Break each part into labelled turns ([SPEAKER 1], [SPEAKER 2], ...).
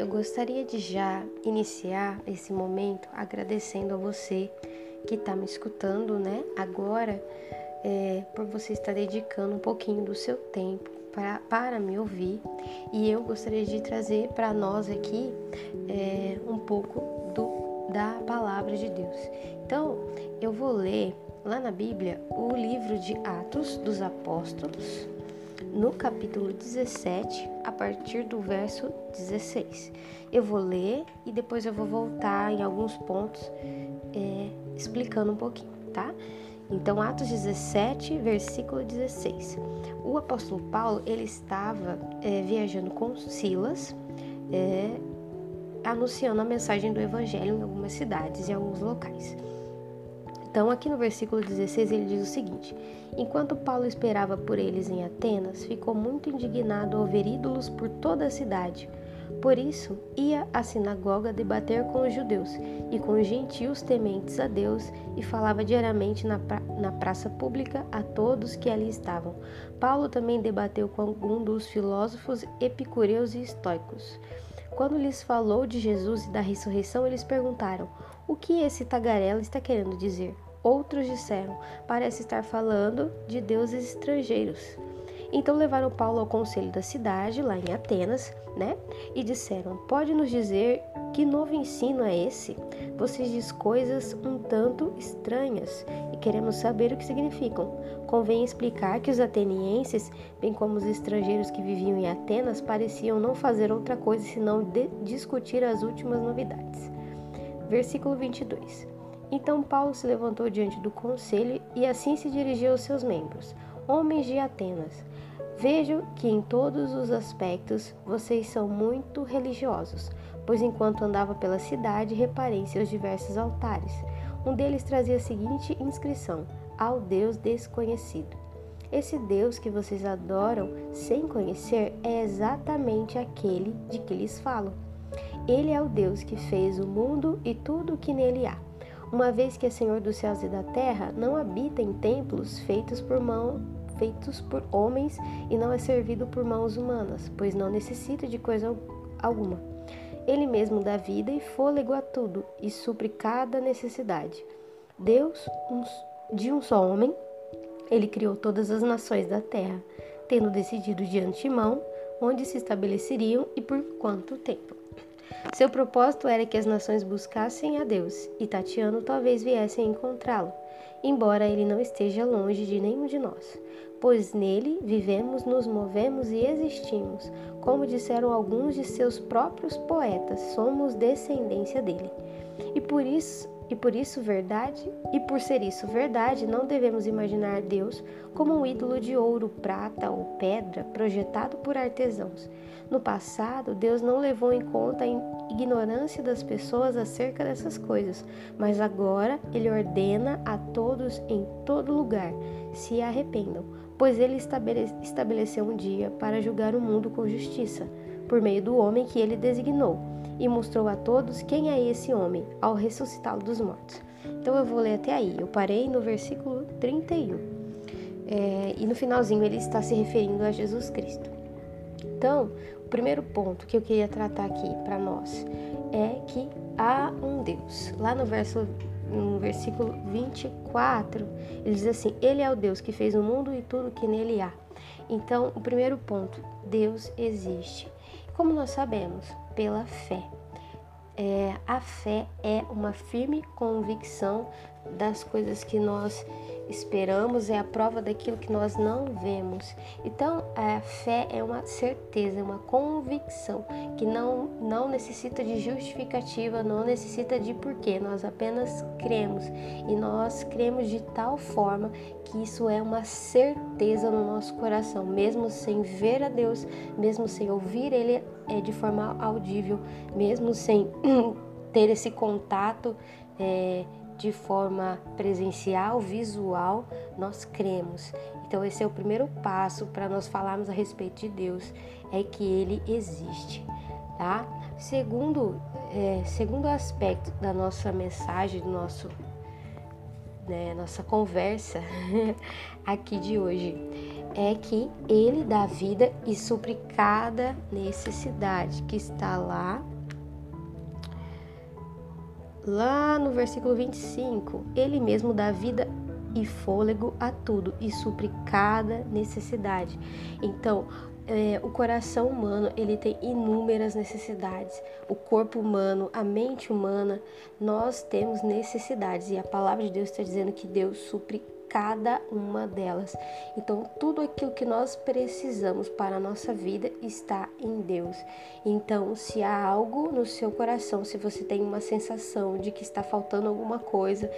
[SPEAKER 1] eu gostaria de já iniciar esse momento agradecendo a você que está me escutando, né? Agora, é, por você estar dedicando um pouquinho do seu tempo para, para me ouvir. E eu gostaria de trazer para nós aqui é, um pouco do, da palavra de Deus. Então, eu vou ler lá na Bíblia o livro de Atos dos Apóstolos, no capítulo 17, a partir do verso 16. Eu vou ler e depois eu vou voltar em alguns pontos é, explicando um pouquinho, tá? Então, Atos 17, versículo 16. O apóstolo Paulo ele estava é, viajando com Silas, é, anunciando a mensagem do evangelho em algumas cidades e alguns locais. Então, aqui no versículo 16, ele diz o seguinte: Enquanto Paulo esperava por eles em Atenas, ficou muito indignado ao ver ídolos por toda a cidade. Por isso, ia à sinagoga debater com os judeus e com os gentios tementes a Deus e falava diariamente na, pra na praça pública a todos que ali estavam. Paulo também debateu com algum dos filósofos epicureus e estoicos. Quando lhes falou de Jesus e da ressurreição, eles perguntaram: O que esse tagarela está querendo dizer? Outros disseram: Parece estar falando de deuses estrangeiros. Então levaram Paulo ao conselho da cidade, lá em Atenas, né? E disseram: Pode nos dizer que novo ensino é esse? Você diz coisas um tanto estranhas e queremos saber o que significam. Convém explicar que os atenienses, bem como os estrangeiros que viviam em Atenas, pareciam não fazer outra coisa senão discutir as últimas novidades. Versículo 22. Então Paulo se levantou diante do conselho e assim se dirigiu aos seus membros: Homens de Atenas, vejo que em todos os aspectos vocês são muito religiosos, pois enquanto andava pela cidade reparei seus diversos altares. Um deles trazia a seguinte inscrição: Ao Deus desconhecido. Esse Deus que vocês adoram sem conhecer é exatamente aquele de que lhes falo. Ele é o Deus que fez o mundo e tudo o que nele há uma vez que é Senhor dos céus e da terra, não habita em templos feitos por mão feitos por homens e não é servido por mãos humanas, pois não necessita de coisa alguma. Ele mesmo dá vida e fôlego a tudo e supre cada necessidade. Deus, de um só homem, ele criou todas as nações da terra, tendo decidido de antemão onde se estabeleceriam e por quanto tempo. Seu propósito era que as nações buscassem a Deus, e Tatiano talvez viessem encontrá-lo, embora ele não esteja longe de nenhum de nós, pois nele vivemos, nos movemos e existimos. Como disseram alguns de seus próprios poetas, somos descendência dele. E por isso e por isso verdade, e por ser isso verdade, não devemos imaginar Deus como um ídolo de ouro, prata ou pedra projetado por artesãos. No passado, Deus não levou em conta a ignorância das pessoas acerca dessas coisas, mas agora ele ordena a todos em todo lugar se arrependam, pois ele estabeleceu um dia para julgar o mundo com justiça, por meio do homem que ele designou e mostrou a todos quem é esse homem ao ressuscitá-lo dos mortos. Então eu vou ler até aí. Eu parei no versículo 31. É, e no finalzinho ele está se referindo a Jesus Cristo. Então, o primeiro ponto que eu queria tratar aqui para nós é que há um Deus. Lá no verso no versículo 24, ele diz assim: Ele é o Deus que fez o mundo e tudo que nele há. Então, o primeiro ponto, Deus existe. Como nós sabemos? Pela fé. É, a fé é uma firme convicção das coisas que nós esperamos, é a prova daquilo que nós não vemos. Então, a fé é uma certeza, é uma convicção que não, não necessita de justificativa, não necessita de porquê, nós apenas cremos. E nós cremos de tal forma que isso é uma certeza no nosso coração, mesmo sem ver a Deus, mesmo sem ouvir Ele é, de forma audível, mesmo sem ter esse contato. É, de forma presencial, visual, nós cremos. Então, esse é o primeiro passo para nós falarmos a respeito de Deus, é que Ele existe, tá? Segundo, é, segundo aspecto da nossa mensagem, do nosso, né, nossa conversa aqui de hoje, é que Ele dá vida e supre cada necessidade que está lá lá no versículo 25, ele mesmo dá vida e fôlego a tudo e supre cada necessidade. Então, é, o coração humano ele tem inúmeras necessidades. O corpo humano, a mente humana, nós temos necessidades e a palavra de Deus está dizendo que Deus supre cada uma delas. Então, tudo aquilo que nós precisamos para a nossa vida está em Deus. Então, se há algo no seu coração, se você tem uma sensação de que está faltando alguma coisa,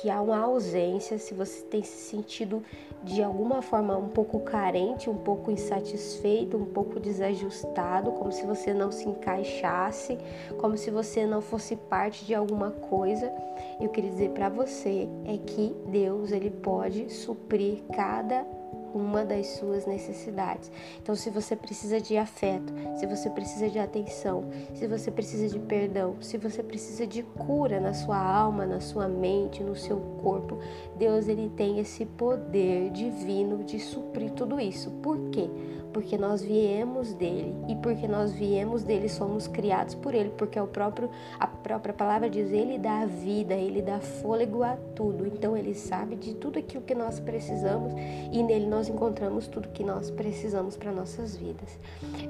[SPEAKER 1] que há uma ausência, se você tem se sentido de alguma forma um pouco carente, um pouco insatisfeito, um pouco desajustado, como se você não se encaixasse, como se você não fosse parte de alguma coisa, eu queria dizer para você é que Deus ele pode suprir cada uma das suas necessidades. Então, se você precisa de afeto, se você precisa de atenção, se você precisa de perdão, se você precisa de cura na sua alma, na sua mente, no seu corpo, Deus ele tem esse poder divino de suprir tudo isso. Por quê? Porque nós viemos dele e porque nós viemos dele somos criados por ele, porque é o próprio a própria palavra diz ele dá vida, ele dá fôlego a tudo. Então ele sabe de tudo aquilo que nós precisamos e nele nós encontramos tudo que nós precisamos para nossas vidas.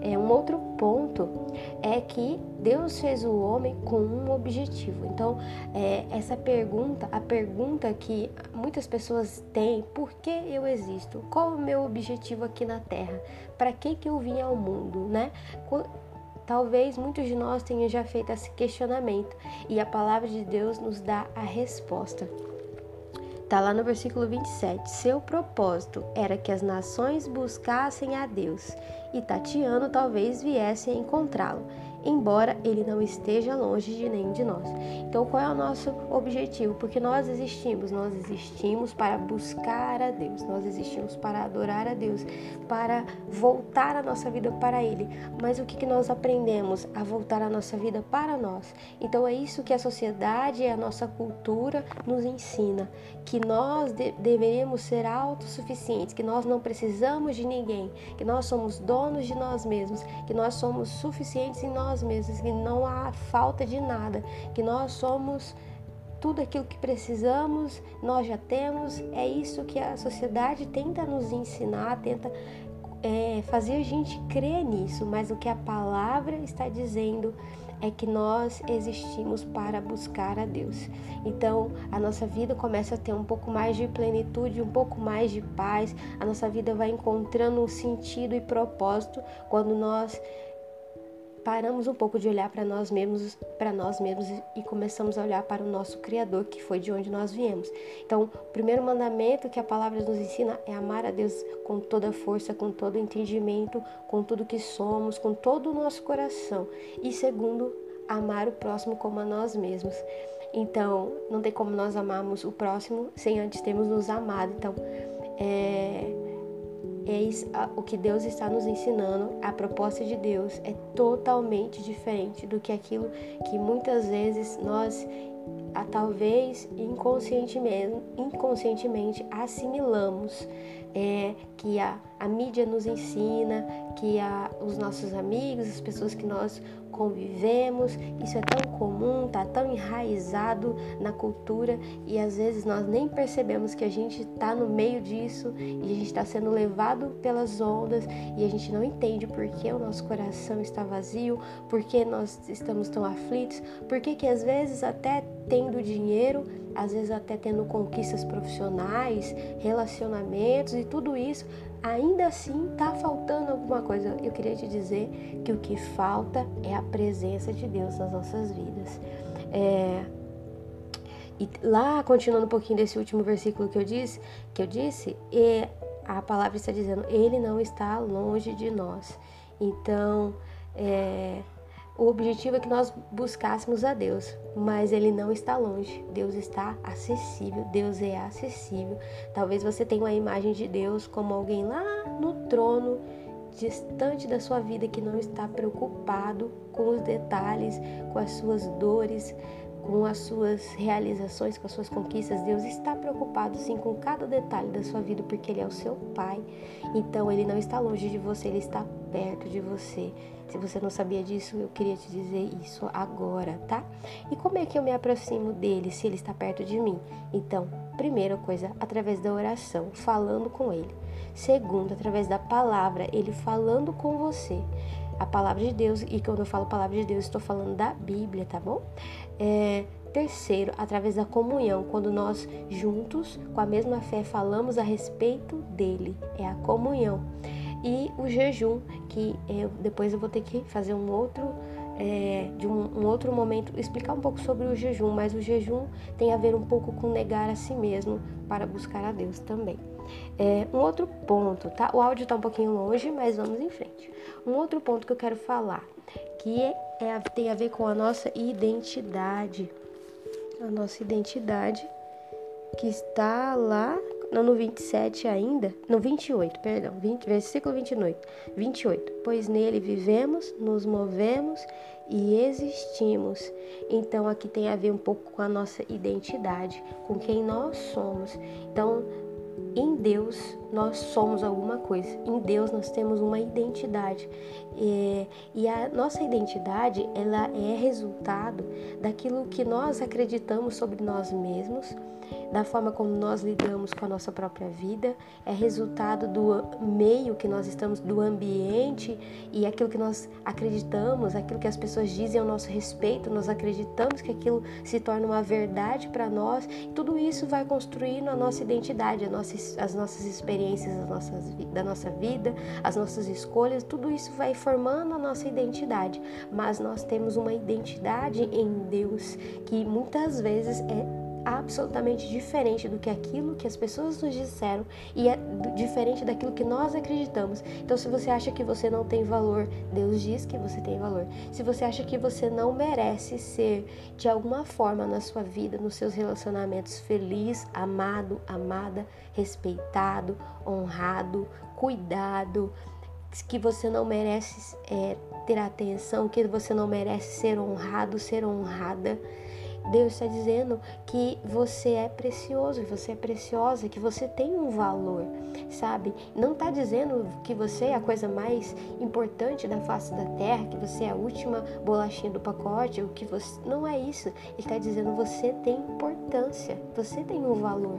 [SPEAKER 1] É um outro ponto é que Deus fez o homem com um objetivo. Então é, essa pergunta, a pergunta que muitas pessoas têm, por que eu existo? Qual o meu objetivo aqui na Terra? Para que que eu vim ao mundo, né? Talvez muitos de nós tenham já feito esse questionamento e a palavra de Deus nos dá a resposta. Está lá no versículo 27. Seu propósito era que as nações buscassem a Deus e tateando talvez viessem a encontrá-lo embora ele não esteja longe de nenhum de nós. Então, qual é o nosso objetivo? Porque nós existimos, nós existimos para buscar a Deus, nós existimos para adorar a Deus, para voltar a nossa vida para Ele. Mas o que, que nós aprendemos? A voltar a nossa vida para nós. Então, é isso que a sociedade e a nossa cultura nos ensina: que nós de deveríamos ser autossuficientes, que nós não precisamos de ninguém, que nós somos donos de nós mesmos, que nós somos suficientes em nós nós mesmos, que não há falta de nada, que nós somos tudo aquilo que precisamos, nós já temos. É isso que a sociedade tenta nos ensinar, tenta é, fazer a gente crer nisso, mas o que a palavra está dizendo é que nós existimos para buscar a Deus. Então, a nossa vida começa a ter um pouco mais de plenitude, um pouco mais de paz. A nossa vida vai encontrando um sentido e propósito quando nós paramos um pouco de olhar para nós mesmos, para nós mesmos e começamos a olhar para o nosso criador, que foi de onde nós viemos. Então, o primeiro mandamento que a palavra nos ensina é amar a Deus com toda a força, com todo o entendimento, com tudo que somos, com todo o nosso coração. E segundo, amar o próximo como a nós mesmos. Então, não tem como nós amarmos o próximo sem antes termos nos amado. Então, é Eis o que Deus está nos ensinando, a proposta de Deus é totalmente diferente do que aquilo que muitas vezes nós talvez inconscientemente, inconscientemente assimilamos. É, que a, a mídia nos ensina, que a, os nossos amigos, as pessoas que nós convivemos, isso é tão comum, está tão enraizado na cultura e às vezes nós nem percebemos que a gente está no meio disso e a gente está sendo levado pelas ondas e a gente não entende por que o nosso coração está vazio, por que nós estamos tão aflitos, por que que às vezes até tendo dinheiro, às vezes até tendo conquistas profissionais, relacionamentos e tudo isso, ainda assim está faltando alguma coisa. Eu queria te dizer que o que falta é a presença de Deus nas nossas vidas. É, e lá, continuando um pouquinho desse último versículo que eu disse, que eu disse, é, a palavra está dizendo, Ele não está longe de nós. Então, é, o objetivo é que nós buscássemos a Deus, mas Ele não está longe. Deus está acessível, Deus é acessível. Talvez você tenha uma imagem de Deus como alguém lá no trono, distante da sua vida, que não está preocupado com os detalhes, com as suas dores, com as suas realizações, com as suas conquistas. Deus está preocupado sim com cada detalhe da sua vida, porque Ele é o seu Pai. Então Ele não está longe de você, Ele está perto de você. Se você não sabia disso, eu queria te dizer isso agora, tá? E como é que eu me aproximo dele se ele está perto de mim? Então, primeira coisa, através da oração, falando com ele. Segundo, através da palavra, ele falando com você. A palavra de Deus, e quando eu falo palavra de Deus, estou falando da Bíblia, tá bom? É, terceiro, através da comunhão, quando nós juntos, com a mesma fé, falamos a respeito dele. É a comunhão e o jejum, que eu, depois eu vou ter que fazer um outro é, de um, um, outro momento explicar um pouco sobre o jejum, mas o jejum tem a ver um pouco com negar a si mesmo para buscar a Deus também. É, um outro ponto, tá? O áudio está um pouquinho longe, mas vamos em frente. Um outro ponto que eu quero falar, que é, é, tem a ver com a nossa identidade. A nossa identidade que está lá não no 27 ainda, no 28, perdão, 20, versículo 28, 28. Pois nele vivemos, nos movemos e existimos. Então aqui tem a ver um pouco com a nossa identidade, com quem nós somos. Então, em Deus nós somos alguma coisa. Em Deus nós temos uma identidade. E, e a nossa identidade ela é resultado daquilo que nós acreditamos sobre nós mesmos da forma como nós lidamos com a nossa própria vida, é resultado do meio que nós estamos, do ambiente e aquilo que nós acreditamos, aquilo que as pessoas dizem ao nosso respeito, nós acreditamos que aquilo se torna uma verdade para nós. Tudo isso vai construindo a nossa identidade, a nossa, as nossas experiências as nossas, da nossa vida, as nossas escolhas, tudo isso vai formando a nossa identidade. Mas nós temos uma identidade em Deus que muitas vezes é absolutamente diferente do que aquilo que as pessoas nos disseram e é diferente daquilo que nós acreditamos. Então, se você acha que você não tem valor, Deus diz que você tem valor. Se você acha que você não merece ser de alguma forma na sua vida, nos seus relacionamentos feliz, amado, amada, respeitado, honrado, cuidado, que você não merece é, ter atenção, que você não merece ser honrado, ser honrada Deus está dizendo que você é precioso, que você é preciosa, que você tem um valor, sabe? Não está dizendo que você é a coisa mais importante da face da terra, que você é a última bolachinha do pacote, ou que você. Não é isso. Ele está dizendo você tem importância, você tem um valor.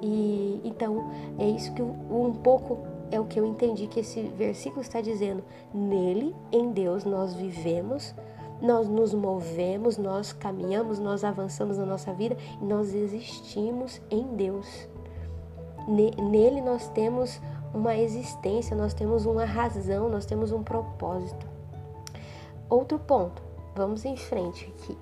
[SPEAKER 1] E então é isso que um pouco é o que eu entendi que esse versículo está dizendo. Nele, em Deus, nós vivemos nós nos movemos, nós caminhamos, nós avançamos na nossa vida e nós existimos em Deus. Nele nós temos uma existência, nós temos uma razão, nós temos um propósito. Outro ponto, vamos em frente aqui.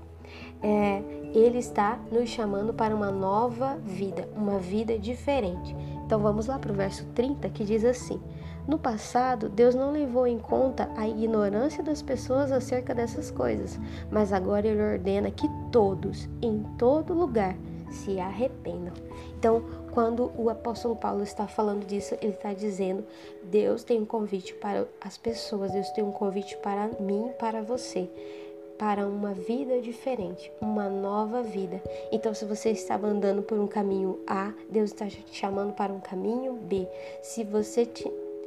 [SPEAKER 1] É, ele está nos chamando para uma nova vida, uma vida diferente. Então vamos lá para o verso 30 que diz assim: no passado, Deus não levou em conta a ignorância das pessoas acerca dessas coisas, mas agora Ele ordena que todos, em todo lugar, se arrependam. Então, quando o apóstolo Paulo está falando disso, ele está dizendo: Deus tem um convite para as pessoas, Deus tem um convite para mim, para você para uma vida diferente, uma nova vida. Então, se você estava andando por um caminho A, Deus está te chamando para um caminho B. Se você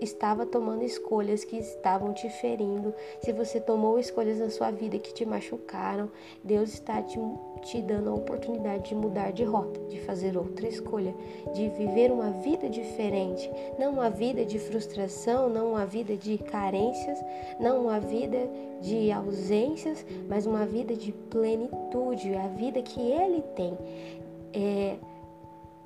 [SPEAKER 1] estava tomando escolhas que estavam te ferindo, se você tomou escolhas na sua vida que te machucaram, Deus está te, te dando a oportunidade de mudar de rota, de fazer outra escolha, de viver uma vida diferente, não uma vida de frustração, não uma vida de carências, não uma vida de ausências, mas uma vida de plenitude, a vida que Ele tem. É,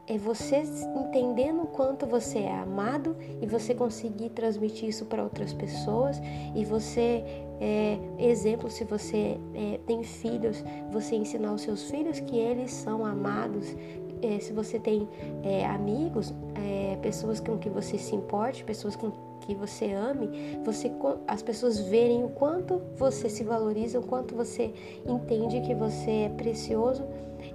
[SPEAKER 1] é você entendendo o quanto você é amado e você conseguir transmitir isso para outras pessoas. E você é, exemplo se você é, tem filhos você ensinar os seus filhos que eles são amados. É, se você tem é, amigos é, pessoas com que você se importe pessoas com que você ame, você as pessoas verem o quanto você se valoriza, o quanto você entende que você é precioso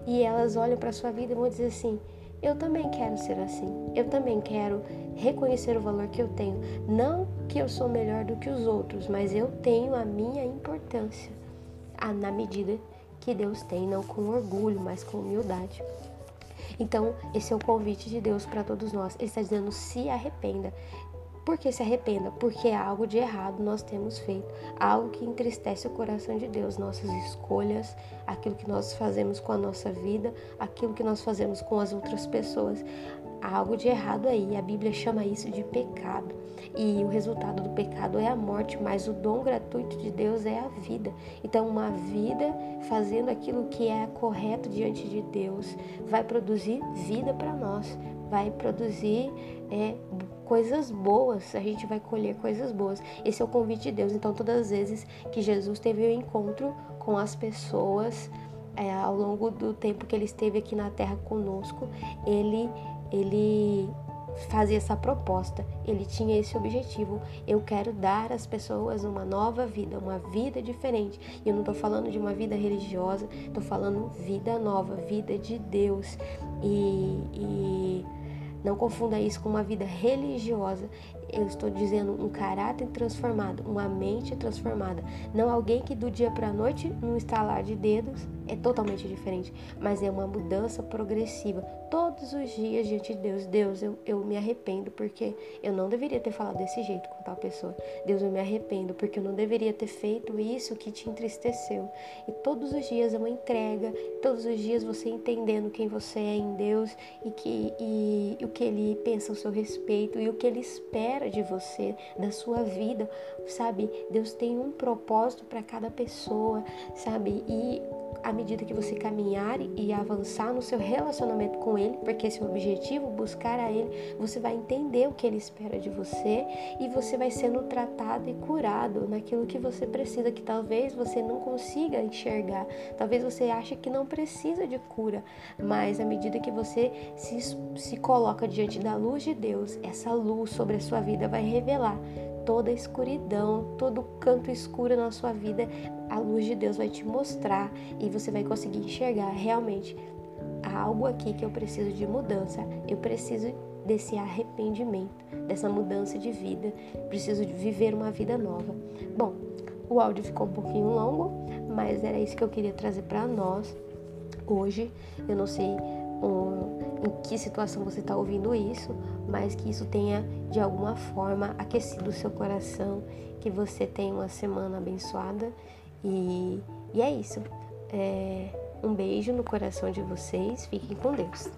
[SPEAKER 1] e elas olham para sua vida e vão dizer assim: eu também quero ser assim. Eu também quero reconhecer o valor que eu tenho. Não que eu sou melhor do que os outros, mas eu tenho a minha importância na medida que Deus tem, não com orgulho, mas com humildade. Então, esse é o convite de Deus para todos nós. Ele está dizendo: se arrependa. Por que se arrependa? Porque algo de errado nós temos feito, algo que entristece o coração de Deus, nossas escolhas, aquilo que nós fazemos com a nossa vida, aquilo que nós fazemos com as outras pessoas. Há algo de errado aí. A Bíblia chama isso de pecado. E o resultado do pecado é a morte, mas o dom gratuito de Deus é a vida. Então, uma vida fazendo aquilo que é correto diante de Deus vai produzir vida para nós, vai produzir é, coisas boas, a gente vai colher coisas boas. Esse é o convite de Deus. Então, todas as vezes que Jesus teve o um encontro com as pessoas, é, ao longo do tempo que ele esteve aqui na terra conosco, ele, ele fazia essa proposta, ele tinha esse objetivo. Eu quero dar às pessoas uma nova vida, uma vida diferente. E eu não estou falando de uma vida religiosa, estou falando vida nova, vida de Deus. E, e não confunda isso com uma vida religiosa. Eu estou dizendo um caráter transformado, uma mente transformada. Não alguém que do dia para a noite, num estalar de dedos, é totalmente diferente, mas é uma mudança progressiva. Todos os dias diante de Deus, Deus, eu, eu me arrependo porque eu não deveria ter falado desse jeito com tal pessoa. Deus, eu me arrependo porque eu não deveria ter feito isso que te entristeceu. E todos os dias é uma entrega, todos os dias você entendendo quem você é em Deus e, que, e, e o que Ele pensa ao seu respeito e o que Ele espera de você, da sua vida, sabe? Deus tem um propósito para cada pessoa, sabe? E à medida que você caminhar e avançar no seu relacionamento com Ele, porque esse é o objetivo, buscar a Ele, você vai entender o que Ele espera de você e você vai sendo tratado e curado naquilo que você precisa, que talvez você não consiga enxergar, talvez você ache que não precisa de cura, mas à medida que você se, se coloca diante da luz de Deus, essa luz sobre a sua vida vai revelar toda a escuridão, todo canto escuro na sua vida, a luz de Deus vai te mostrar e você vai conseguir enxergar realmente há algo aqui que eu preciso de mudança, eu preciso desse arrependimento, dessa mudança de vida, preciso de viver uma vida nova. Bom, o áudio ficou um pouquinho longo, mas era isso que eu queria trazer para nós hoje. Eu não sei um, em que situação você está ouvindo isso, mas que isso tenha de alguma forma aquecido o seu coração, que você tenha uma semana abençoada e, e é isso. É, um beijo no coração de vocês, fiquem com Deus.